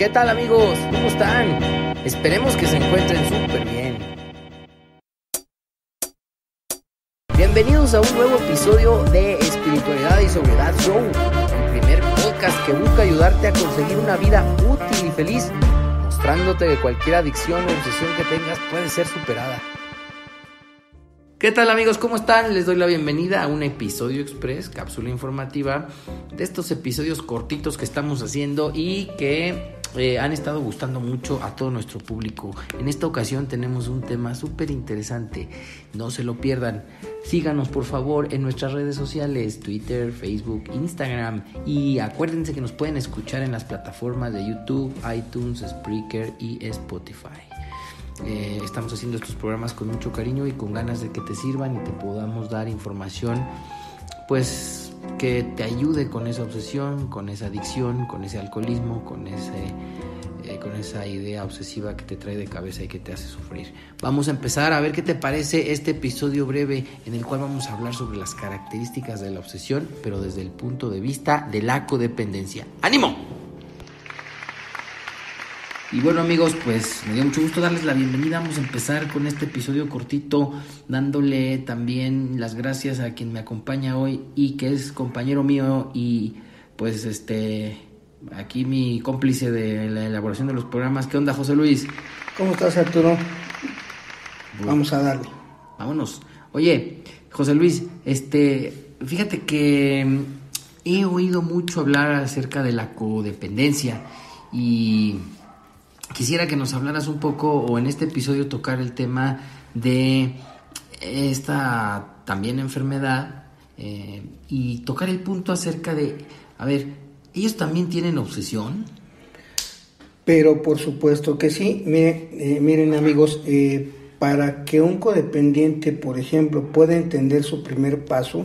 ¿Qué tal amigos? ¿Cómo están? Esperemos que se encuentren súper bien. Bienvenidos a un nuevo episodio de Espiritualidad y Sobriedad Show, el primer podcast que busca ayudarte a conseguir una vida útil y feliz, mostrándote que cualquier adicción o obsesión que tengas puede ser superada. ¿Qué tal amigos? ¿Cómo están? Les doy la bienvenida a un episodio express, cápsula informativa, de estos episodios cortitos que estamos haciendo y que eh, han estado gustando mucho a todo nuestro público. En esta ocasión tenemos un tema súper interesante, no se lo pierdan. Síganos por favor en nuestras redes sociales, Twitter, Facebook, Instagram y acuérdense que nos pueden escuchar en las plataformas de YouTube, iTunes, Spreaker y Spotify. Eh, estamos haciendo estos programas con mucho cariño y con ganas de que te sirvan y te podamos dar información, pues que te ayude con esa obsesión, con esa adicción, con ese alcoholismo, con ese eh, con esa idea obsesiva que te trae de cabeza y que te hace sufrir. Vamos a empezar a ver qué te parece este episodio breve en el cual vamos a hablar sobre las características de la obsesión, pero desde el punto de vista de la codependencia. ¡Ánimo! Y bueno amigos, pues me dio mucho gusto darles la bienvenida. Vamos a empezar con este episodio cortito, dándole también las gracias a quien me acompaña hoy y que es compañero mío y pues este aquí mi cómplice de la elaboración de los programas. ¿Qué onda José Luis? ¿Cómo estás Arturo? Vamos a darle. Vámonos. Oye, José Luis, este, fíjate que he oído mucho hablar acerca de la codependencia y quisiera que nos hablaras un poco o en este episodio tocar el tema de esta también enfermedad eh, y tocar el punto acerca de, a ver, ¿ellos también tienen obsesión? Pero por supuesto que sí. Miren, eh, miren amigos, eh, para que un codependiente, por ejemplo, pueda entender su primer paso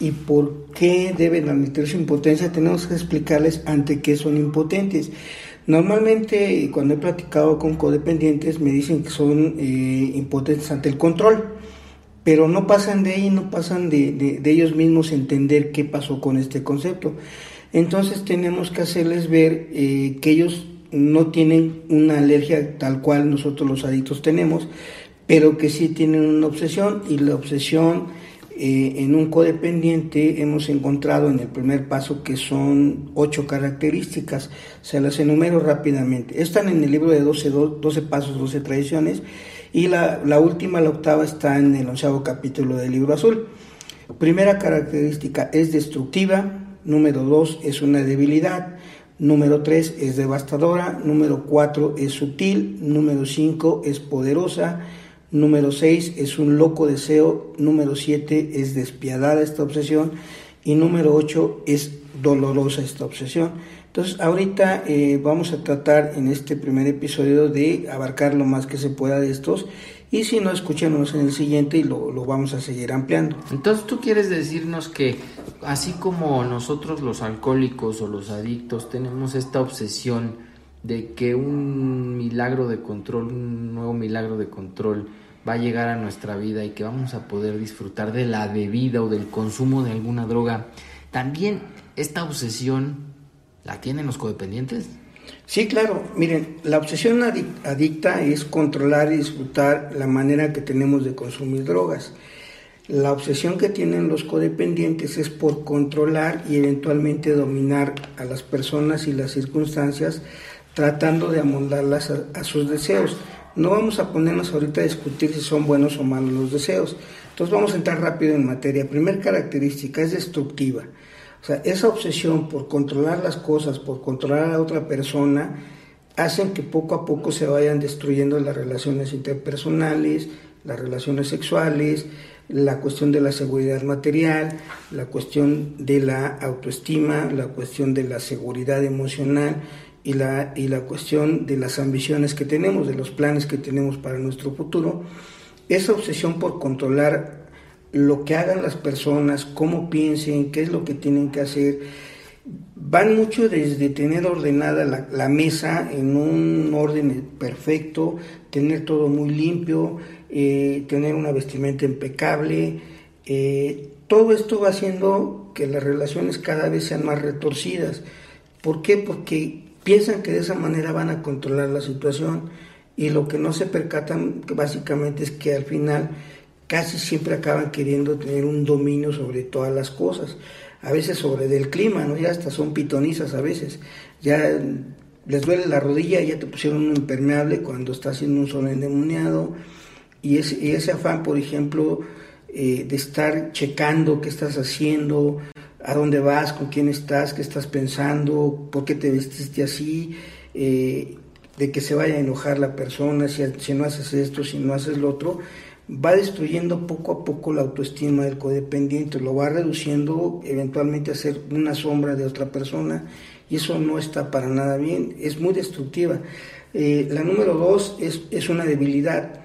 y por qué deben admitir su impotencia, tenemos que explicarles ante qué son impotentes. Normalmente cuando he platicado con codependientes me dicen que son eh, impotentes ante el control, pero no pasan de ahí, no pasan de, ellos mismos entender qué pasó con este concepto. Entonces tenemos que hacerles ver eh, que ellos no tienen una alergia tal cual nosotros los adictos tenemos, pero que sí tienen una obsesión y la obsesión eh, en un codependiente hemos encontrado en el primer paso que son ocho características, se las enumero rápidamente. Están en el libro de 12, 12 pasos, 12 tradiciones y la, la, última, la octava, está en el onceavo capítulo del libro azul. Primera característica es destructiva, número dos es una debilidad, número tres es devastadora, número cuatro es sutil, número cinco es poderosa, Número 6 es un loco deseo. Número 7 es despiadada esta obsesión. Y número 8 es dolorosa esta obsesión. Entonces, ahorita eh, vamos a tratar en este primer episodio de abarcar lo más que se pueda de estos. Y si no, escúchenos en el siguiente y lo, lo vamos a seguir ampliando. Entonces, tú quieres decirnos que así como nosotros los alcohólicos o los adictos tenemos esta obsesión de que un milagro de control, un nuevo milagro de control, va a llegar a nuestra vida y que vamos a poder disfrutar de la bebida o del consumo de alguna droga, también esta obsesión la tienen los codependientes. Sí, claro. Miren, la obsesión adicta es controlar y disfrutar la manera que tenemos de consumir drogas. La obsesión que tienen los codependientes es por controlar y eventualmente dominar a las personas y las circunstancias tratando de amoldarlas a sus deseos. No vamos a ponernos ahorita a discutir si son buenos o malos los deseos. Entonces vamos a entrar rápido en materia. Primera característica es destructiva. O sea, esa obsesión por controlar las cosas, por controlar a otra persona, hacen que poco a poco se vayan destruyendo las relaciones interpersonales, las relaciones sexuales, la cuestión de la seguridad material, la cuestión de la autoestima, la cuestión de la seguridad emocional y la, y la cuestión de las ambiciones que tenemos, de los planes que tenemos para nuestro futuro, esa obsesión por controlar lo que hagan las personas, cómo piensen, qué es lo que tienen que hacer, van mucho desde tener ordenada la, mesa en un orden perfecto, tener todo muy limpio, eh, tener una vestimenta impecable. Eh, todo esto va haciendo que las relaciones cada vez sean más retorcidas. ¿Por qué? Porque piensan que de esa manera van a controlar la situación y lo que no se percatan básicamente es que al final casi siempre acaban queriendo tener un dominio sobre todas las cosas, a veces sobre del clima, ¿no? Ya hasta son pitonizas a veces, ya les duele la rodilla, ya te pusieron un impermeable cuando está haciendo un sol endemoniado, y ese, ese afán, por ejemplo, eh, de estar checando qué estás haciendo, a dónde vas, con quién estás, qué estás pensando, por qué te vestiste así, eh, de que se vaya a enojar la persona si, no haces esto, si no haces lo otro, va destruyendo poco a poco la autoestima del codependiente, lo va reduciendo eventualmente a ser una sombra de otra persona y eso no está para nada bien, es muy destructiva. Eh, la número dos es, es una debilidad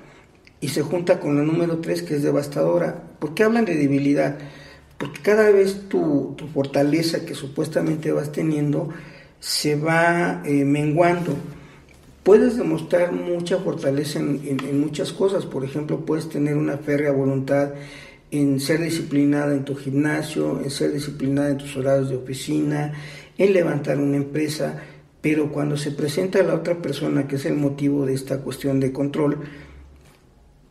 y se junta con la número tres que es devastadora. ¿Por qué hablan de debilidad? Porque cada vez tu, tu fortaleza que supuestamente vas teniendo se va eh, menguando puedes demostrar mucha fortaleza en, muchas cosas. Por ejemplo, puedes tener una férrea voluntad en ser disciplinada en tu gimnasio, en ser disciplinada en tus horarios de oficina, en levantar una empresa, pero cuando se presenta a la otra persona, que es el motivo de esta cuestión de control,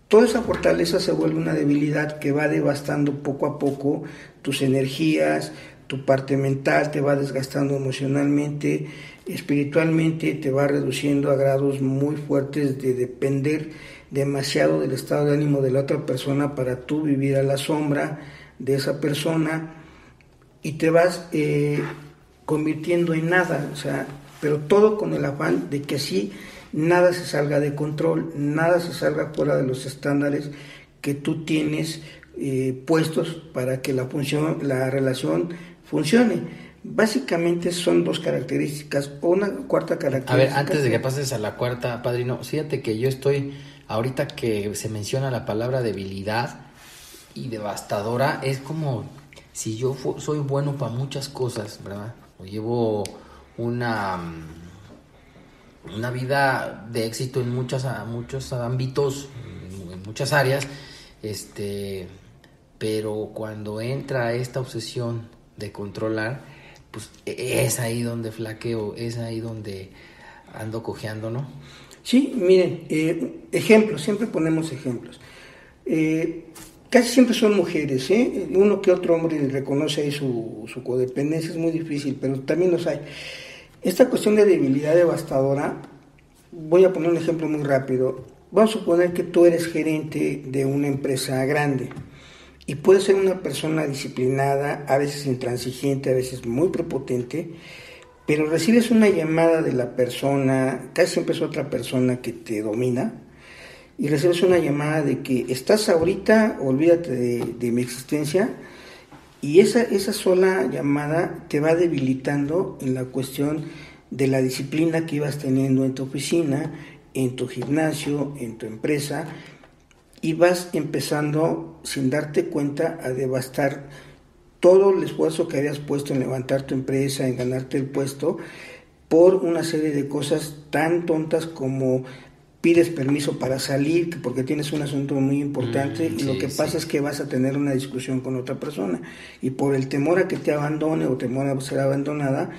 toda esa fortaleza se vuelve una debilidad que va devastando poco a poco tus energías, tu parte mental, te va desgastando emocionalmente, espiritualmente te va reduciendo a grados muy fuertes de depender demasiado del estado de ánimo de la otra persona para tú vivir a la sombra de esa persona y te vas eh, convirtiendo en nada, o sea, pero todo con el afán de que así nada se salga de control, nada se salga fuera de los estándares que tú tienes eh, puestos para que la función, la relación funcione. Básicamente son dos características, o una cuarta característica. A ver, antes de que pases a la cuarta, padrino, fíjate que yo estoy, ahorita que se menciona la palabra debilidad y devastadora, es como si yo soy bueno para muchas cosas, ¿verdad? O llevo una, una vida de éxito en muchas, muchos ámbitos, en muchas áreas, este, pero cuando entra esta obsesión de controlar, pues e, es ahí donde flaqueo, es ahí donde ando cojeando, ¿no? Sí, miren, eh, ejemplos, siempre ponemos ejemplos. Eh, casi siempre son mujeres, ¿eh? Uno que otro hombre reconoce ahí su, su codependencia, es muy difícil, pero también los hay. Esta cuestión de debilidad devastadora, voy a poner un ejemplo muy rápido. Vamos a suponer que tú eres gerente de una empresa grande y puede ser una persona disciplinada, a veces intransigente, a veces muy prepotente, pero recibes una llamada de la persona, casi siempre es otra persona que te domina, y recibes una llamada de que estás ahorita, olvídate de, mi existencia, y esa, esa sola llamada te va debilitando en la cuestión de la disciplina que ibas teniendo en tu oficina, en tu gimnasio, en tu empresa, y vas empezando sin darte cuenta a devastar todo el esfuerzo que habías puesto en levantar tu empresa, en ganarte el puesto, por una serie de cosas tan tontas como pides permiso para salir porque tienes un asunto muy importante mm, y lo que pasa es que vas a tener una discusión con otra persona y por el temor a que te abandone o temor a ser abandonada,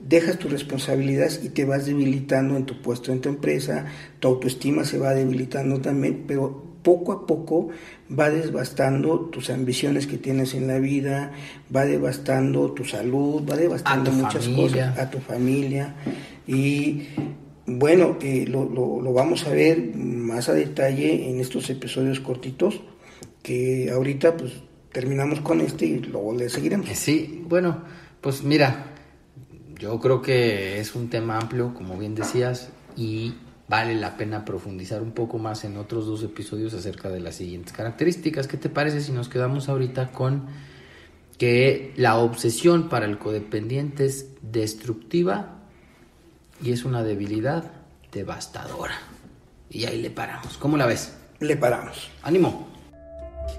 dejas tus responsabilidades y te vas debilitando en tu puesto en tu empresa, tu autoestima se va debilitando también, pero poco a poco va devastando tus ambiciones que tienes en la vida, va devastando tu salud, va devastando muchas cosas, a tu familia. Y bueno, eh, lo, lo, vamos a ver más a detalle en estos episodios cortitos, que ahorita pues terminamos con este y luego le seguiremos. Sí, bueno, pues mira, yo creo que es un tema amplio, como bien decías, y vale la pena profundizar un poco más en otros dos episodios acerca de las siguientes características. ¿Qué te parece si nos quedamos ahorita con que la obsesión para el codependiente es destructiva y es una debilidad devastadora? Y ahí le paramos. ¿Cómo la ves? Le paramos. Ánimo.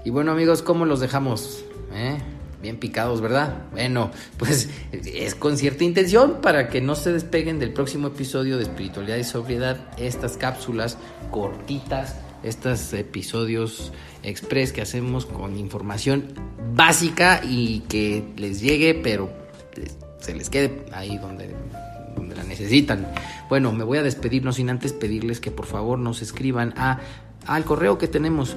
Y bueno amigos, ¿cómo los dejamos? ¿Eh? bien picados, ¿verdad? Bueno, pues es con cierta intención para que no se despeguen del próximo episodio de Espiritualidad y Sobriedad estas cápsulas cortitas, estos episodios express que hacemos con información básica y que les llegue, pero se les quede ahí donde, necesitan. Bueno, me voy a despedir, no sin antes pedirles que por favor nos escriban a, al correo que tenemos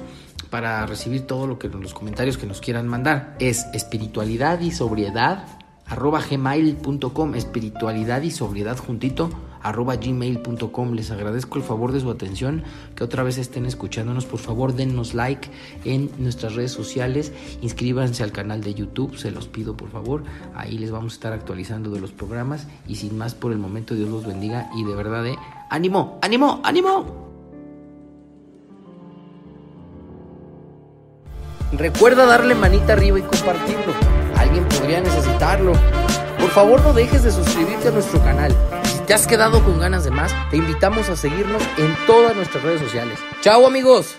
para recibir todo lo que los comentarios que nos quieran mandar. Es espiritualidad y sobriedad arroba gmail.com, espiritualidad y sobriedad juntito, arroba gmail.com. Les agradezco el favor de su atención, que otra vez estén escuchándonos. Por favor, dennos like en nuestras redes sociales, inscríbanse al canal de YouTube, se los pido por favor. Ahí les vamos a estar actualizando de los programas. Y sin más por el momento, Dios los bendiga y de verdad, eh, ánimo, ánimo, ánimo. Recuerda darle manita arriba y compartirlo. Alguien podría necesitarlo. Por favor no dejes de suscribirte a nuestro canal. Te has quedado con ganas de más, te invitamos a seguirnos en todas nuestras redes sociales. ¡Chao amigos!